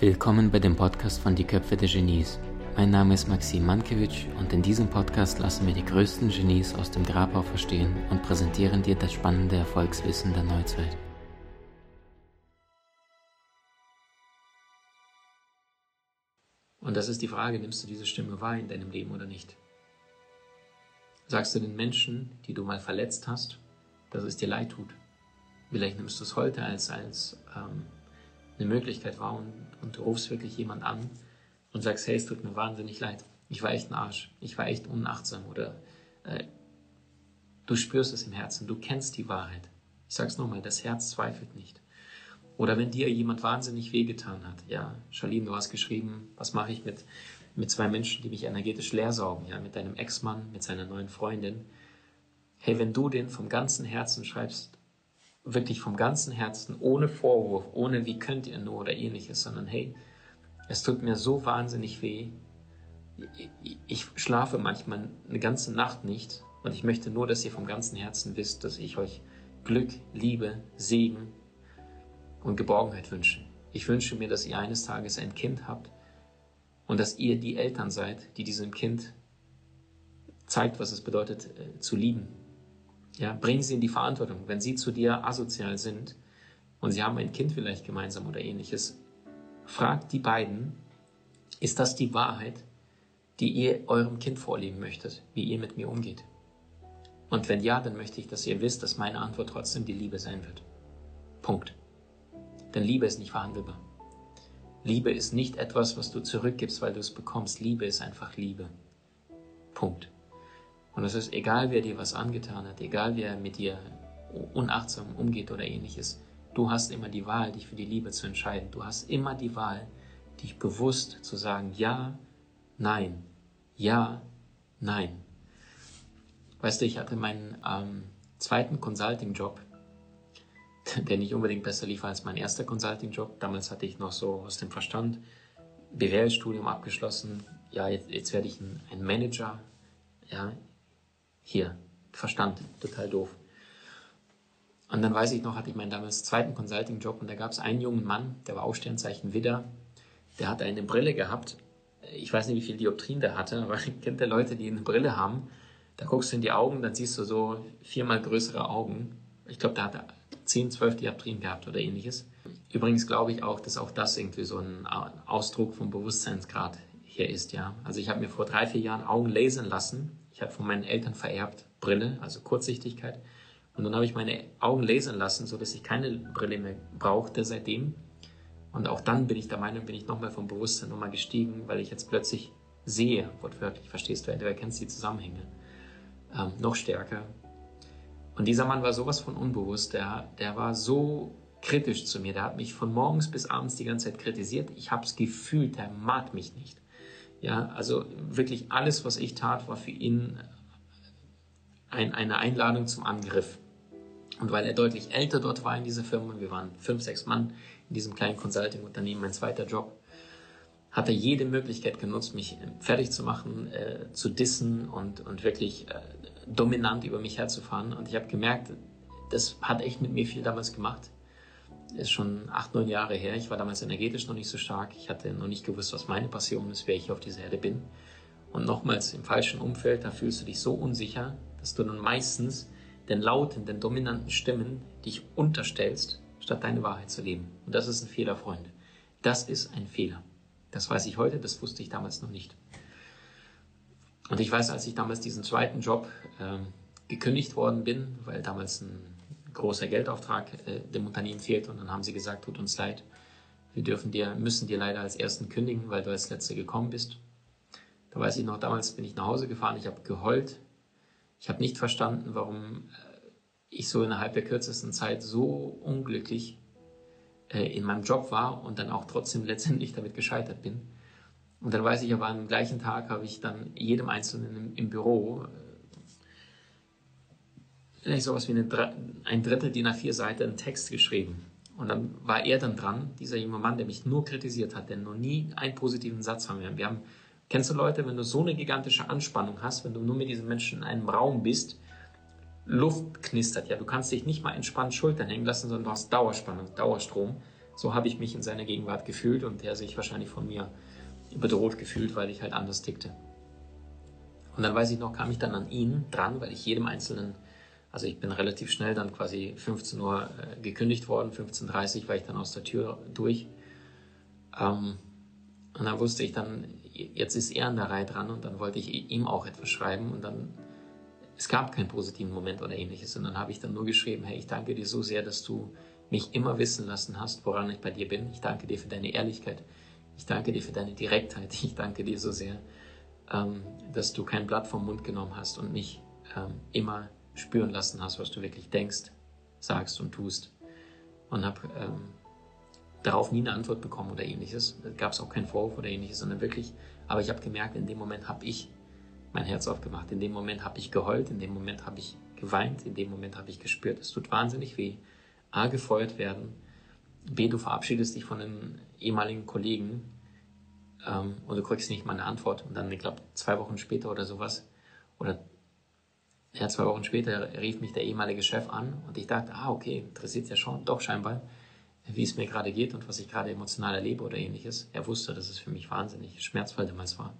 Willkommen bei dem Podcast von Die Köpfe der Genies. Mein Name ist Maxim Mankewitsch und in diesem Podcast lassen wir die größten Genies aus dem Grabau verstehen und präsentieren dir das spannende Erfolgswissen der Neuzeit. Und das ist die Frage, nimmst du diese Stimme wahr in deinem Leben oder nicht? Sagst du den Menschen, die du mal verletzt hast, dass es dir leid tut? Vielleicht nimmst du es heute als, als ähm, eine Möglichkeit war und, und du rufst wirklich jemand an und sagst, hey, es tut mir wahnsinnig leid. Ich war echt ein Arsch. Ich war echt unachtsam oder äh, du spürst es im Herzen. Du kennst die Wahrheit. Ich sag's nochmal, das Herz zweifelt nicht. Oder wenn dir jemand wahnsinnig wehgetan hat. Ja, Charlene, du hast geschrieben, was mache ich mit, mit zwei Menschen, die mich energetisch leer saugen? Ja, mit deinem Ex-Mann, mit seiner neuen Freundin. Hey, wenn du den vom ganzen Herzen schreibst, wirklich vom ganzen Herzen, ohne Vorwurf, ohne wie könnt ihr nur oder ähnliches, sondern hey, es tut mir so wahnsinnig weh. Ich schlafe manchmal eine ganze Nacht nicht und ich möchte nur, dass ihr vom ganzen Herzen wisst, dass ich euch Glück, Liebe, Segen und Geborgenheit wünsche. Ich wünsche mir, dass ihr eines Tages ein Kind habt und dass ihr die Eltern seid, die diesem Kind zeigt, was es bedeutet, äh, zu lieben, ja, bring sie in die Verantwortung. Wenn sie zu dir asozial sind und sie haben ein Kind vielleicht gemeinsam oder ähnliches, fragt die beiden, ist das die Wahrheit, die ihr eurem Kind vorleben möchtet, wie ihr mit mir umgeht? Und wenn ja, dann möchte ich, dass ihr wisst, dass meine Antwort trotzdem die Liebe sein wird. Punkt. Denn Liebe ist nicht verhandelbar. Liebe ist nicht etwas, was du zurückgibst, weil du es bekommst. Liebe ist einfach Liebe. Punkt. Und es ist egal, wer dir was angetan hat, egal wer mit dir unachtsam umgeht oder ähnliches. Du hast immer die Wahl, dich für die Liebe zu entscheiden. Du hast immer die Wahl, dich bewusst zu sagen, ja, nein, ja, nein. Weißt du, ich hatte meinen ähm, zweiten Consulting-Job, der nicht unbedingt besser lief als mein erster Consulting-Job. Damals hatte ich noch so aus dem Verstand BWL-Studium abgeschlossen. Ja, jetzt, jetzt werde ich ein, ein Manager. Ja, hier, Verstand, total doof. Und dann weiß ich noch, hatte ich meinen damals zweiten Consulting-Job und da gab es einen jungen Mann, der war auch Sternzeichen Widder, der hatte eine Brille gehabt. Ich weiß nicht, wie viel Dioptrien der hatte, aber kennt der Leute, die eine Brille haben. Da guckst du in die Augen, dann siehst du so viermal größere Augen. Ich glaube, der hatte 10, 12 Dioptrien gehabt oder ähnliches. Übrigens glaube ich auch, dass auch das irgendwie so ein Ausdruck vom Bewusstseinsgrad hier ist, ja. Also ich habe mir vor drei, vier Jahren Augen lasern lassen ich habe von meinen Eltern vererbt Brille, also Kurzsichtigkeit. Und dann habe ich meine Augen lasern lassen, sodass ich keine Brille mehr brauchte seitdem. Und auch dann bin ich der Meinung, bin ich nochmal vom Bewusstsein nochmal gestiegen, weil ich jetzt plötzlich sehe, wortwörtlich, verstehst du, du erkennst die Zusammenhänge ähm, noch stärker. Und dieser Mann war sowas von unbewusst, der, der war so kritisch zu mir, der hat mich von morgens bis abends die ganze Zeit kritisiert. Ich habe es gefühlt, der mag mich nicht. Ja, also wirklich alles, was ich tat, war für ihn ein, eine Einladung zum Angriff. Und weil er deutlich älter dort war in dieser Firma, wir waren fünf, sechs Mann in diesem kleinen Consulting-Unternehmen, mein zweiter Job, hat er jede Möglichkeit genutzt, mich fertig zu machen, äh, zu dissen und, und wirklich äh, dominant über mich herzufahren. Und ich habe gemerkt, das hat echt mit mir viel damals gemacht ist schon acht, neun Jahre her. Ich war damals energetisch noch nicht so stark. Ich hatte noch nicht gewusst, was meine Passion ist, wer ich auf dieser Erde bin. Und nochmals im falschen Umfeld, da fühlst du dich so unsicher, dass du dann meistens den lauten, den dominanten Stimmen dich unterstellst, statt deine Wahrheit zu leben. Und das ist ein Fehler, Freunde. Das ist ein Fehler. Das weiß ich heute, das wusste ich damals noch nicht. Und ich weiß, als ich damals diesen zweiten Job äh, gekündigt worden bin, weil damals ein großer Geldauftrag äh, dem Unternehmen fehlt und dann haben sie gesagt, tut uns leid, wir dürfen dir, müssen dir leider als Ersten kündigen, weil du als Letzter gekommen bist. Da weiß ich noch, damals bin ich nach Hause gefahren, ich habe geheult. Ich habe nicht verstanden, warum äh, ich so innerhalb der kürzesten Zeit so unglücklich äh, in meinem Job war und dann auch trotzdem letztendlich damit gescheitert bin. Und dann weiß ich aber, am gleichen Tag habe ich dann jedem Einzelnen im, im Büro vielleicht sowas wie eine, ein Drittel DIN A4 Seite einen Text geschrieben. Und dann war er dann dran, dieser junge Mann, der mich nur kritisiert hat, der noch nie einen positiven Satz von mir. Wir haben, kennst du Leute, wenn du so eine gigantische Anspannung hast, wenn du nur mit diesen Menschen in einem Raum bist, Luft knistert, ja, du kannst dich nicht mal entspannt Schultern hängen lassen, sondern du hast Dauerspannung, Dauerstrom, So habe ich mich in seiner Gegenwart gefühlt und er sich wahrscheinlich von mir bedroht gefühlt, weil ich halt anders tickte. Und dann weiß ich noch, kam ich dann an ihn dran, weil ich jedem einzelnen, also ich bin relativ schnell dann quasi 15 Uhr äh, gekündigt worden, 15.30 Uhr war ich dann aus der Tür durch. Ähm, und dann wusste ich dann, jetzt ist er an der Reihe dran und dann wollte ich ihm auch etwas schreiben und dann, es gab keinen positiven Moment oder ähnliches und dann habe ich dann nur geschrieben, hey, ich danke dir so sehr, dass du mich immer wissen lassen hast, woran ich bei dir bin. Ich danke dir für deine Ehrlichkeit. Ich danke dir für deine Direktheit. Ich danke dir so sehr, ähm, dass du kein Blatt vom Mund genommen hast und mich ähm, immer spüren lassen hast, was du wirklich denkst, sagst und tust. Und habe ähm, darauf nie eine Antwort bekommen oder ähnliches. Gab es auch keinen Vorwurf oder ähnliches, sondern wirklich, aber ich habe gemerkt, in dem Moment habe ich mein Herz aufgemacht. In dem Moment habe ich geheult, in dem Moment habe ich geweint, in dem Moment habe ich gespürt, es tut wahnsinnig weh. A, gefeuert werden, B, du verabschiedest dich von einem ehemaligen Kollegen ähm, und du kriegst nicht mal eine Antwort. Und dann, ich glaube, zwei Wochen später oder sowas, oder ja, zwei Wochen später rief mich der ehemalige Chef an und ich dachte, ah, okay, interessiert ja schon, doch scheinbar, wie es mir gerade geht und was ich gerade emotional erlebe oder ähnliches. Er wusste, dass es für mich wahnsinnig schmerzvoll damals war.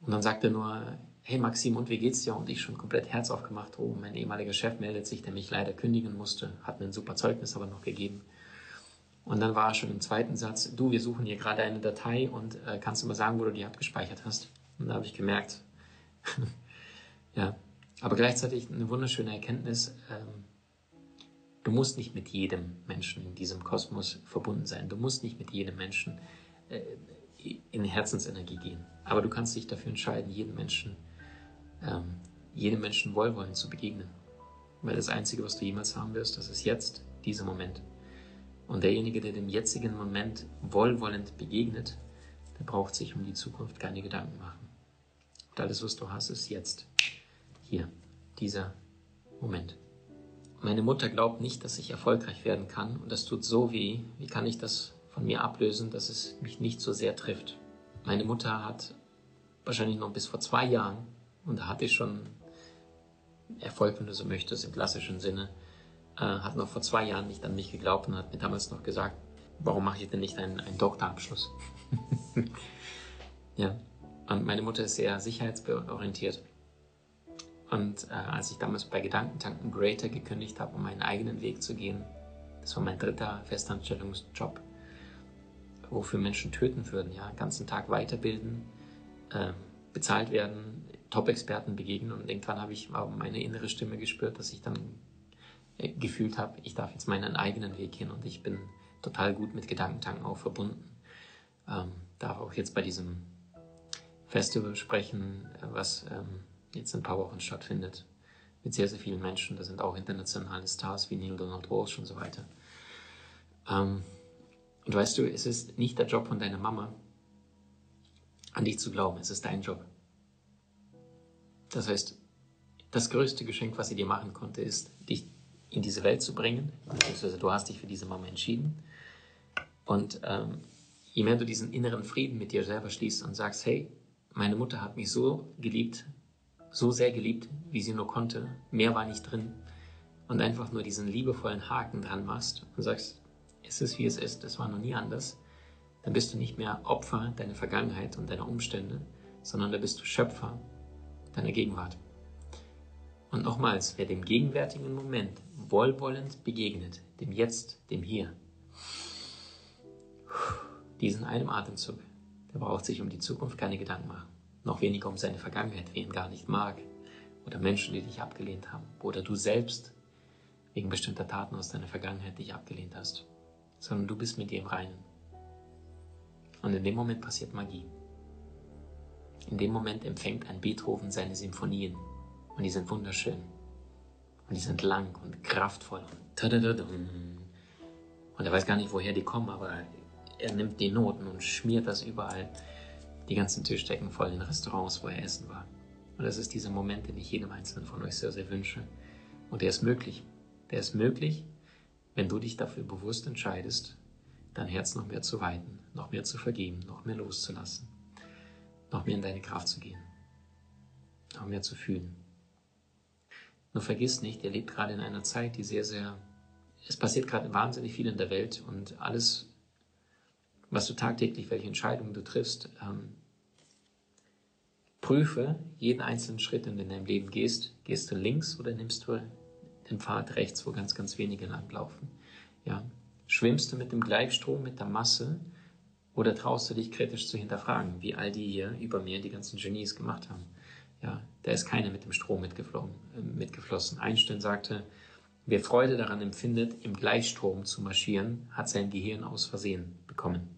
Und dann sagte er nur, hey Maxim, und wie geht's dir? Und ich schon komplett Herz aufgemacht, oh, mein ehemaliger Chef meldet sich, der mich leider kündigen musste, hat mir ein super Zeugnis aber noch gegeben. Und dann war schon im zweiten Satz, du, wir suchen hier gerade eine Datei und äh, kannst du mal sagen, wo du die abgespeichert hast? Und da habe ich gemerkt, ja, aber gleichzeitig eine wunderschöne Erkenntnis, ähm, du musst nicht mit jedem Menschen in diesem Kosmos verbunden sein. Du musst nicht mit jedem Menschen äh, in Herzensenergie gehen. Aber du kannst dich dafür entscheiden, jedem Menschen, ähm, jedem Menschen wohlwollend zu begegnen. Weil das Einzige, was du jemals haben wirst, das ist jetzt, dieser Moment. Und derjenige, der dem jetzigen Moment wohlwollend begegnet, der braucht sich um die Zukunft keine Gedanken machen. Und alles, was du hast, ist jetzt. Hier, dieser Moment. Meine Mutter glaubt nicht, dass ich erfolgreich werden kann und das tut so weh. Wie kann ich das von mir ablösen, dass es mich nicht so sehr trifft? Meine Mutter hat wahrscheinlich noch bis vor zwei Jahren, und da hatte ich schon Erfolg, wenn du so möchtest, im klassischen Sinne, äh, hat noch vor zwei Jahren nicht an mich geglaubt und hat mir damals noch gesagt, warum mache ich denn nicht einen, einen Doktorabschluss? ja, und meine Mutter ist sehr sicherheitsorientiert. Und äh, als ich damals bei Gedankentanken Greater gekündigt habe, um meinen eigenen Weg zu gehen, das war mein dritter Festanstellungsjob, wofür Menschen töten würden, ja, ganzen Tag weiterbilden, äh, bezahlt werden, Top-Experten begegnen. Und irgendwann habe ich meine innere Stimme gespürt, dass ich dann äh, gefühlt habe, ich darf jetzt meinen eigenen Weg gehen. Und ich bin total gut mit Gedankentanken auch verbunden. Ähm, darf auch jetzt bei diesem Festival sprechen, äh, was ähm, jetzt in ein paar Wochen stattfindet, mit sehr, sehr vielen Menschen. Da sind auch internationale Stars wie Neil Donald Walsh und so weiter. Ähm, und weißt du, es ist nicht der Job von deiner Mama, an dich zu glauben, es ist dein Job. Das heißt, das größte Geschenk, was sie dir machen konnte, ist, dich in diese Welt zu bringen, beziehungsweise du hast dich für diese Mama entschieden. Und ähm, je mehr du diesen inneren Frieden mit dir selber schließt und sagst, hey, meine Mutter hat mich so geliebt, so sehr geliebt, wie sie nur konnte, mehr war nicht drin, und einfach nur diesen liebevollen Haken dran machst und sagst, es ist wie es ist, es war noch nie anders, dann bist du nicht mehr Opfer deiner Vergangenheit und deiner Umstände, sondern da bist du Schöpfer deiner Gegenwart. Und nochmals, wer dem gegenwärtigen Moment wohlwollend begegnet, dem Jetzt, dem Hier, diesen einem Atemzug, der braucht sich um die Zukunft keine Gedanken machen. Noch weniger um seine Vergangenheit, wen gar nicht mag. Oder Menschen, die dich abgelehnt haben. Oder du selbst wegen bestimmter Taten aus deiner Vergangenheit dich abgelehnt hast. Sondern du bist mit dir im Reinen. Und in dem Moment passiert Magie. In dem Moment empfängt ein Beethoven seine Symphonien und die sind wunderschön. Und die sind lang und kraftvoll. Und, und er weiß gar nicht, woher die kommen, aber er nimmt die Noten und schmiert das überall. Die ganzen Tischdecken voll in Restaurants, wo er essen war. Und das ist dieser Moment, den ich jedem Einzelnen von euch sehr, sehr wünsche. Und der ist möglich. Der ist möglich, wenn du dich dafür bewusst entscheidest, dein Herz noch mehr zu weiten, noch mehr zu vergeben, noch mehr loszulassen, noch mehr in deine Kraft zu gehen, noch mehr zu fühlen. Nur vergiss nicht, ihr lebt gerade in einer Zeit, die sehr, sehr es passiert gerade wahnsinnig viel in der Welt und alles, was du tagtäglich, welche Entscheidungen du triffst, ähm, prüfe jeden einzelnen Schritt, den du in deinem Leben gehst. Gehst du links oder nimmst du den Pfad rechts, wo ganz, ganz wenige langlaufen? Ja. Schwimmst du mit dem Gleichstrom, mit der Masse oder traust du dich kritisch zu hinterfragen, wie all die hier über mir, die ganzen Genies gemacht haben? Ja, da ist keiner mit dem Strom äh, mitgeflossen. Einstein sagte, Wer Freude daran empfindet, im Gleichstrom zu marschieren, hat sein Gehirn aus Versehen bekommen.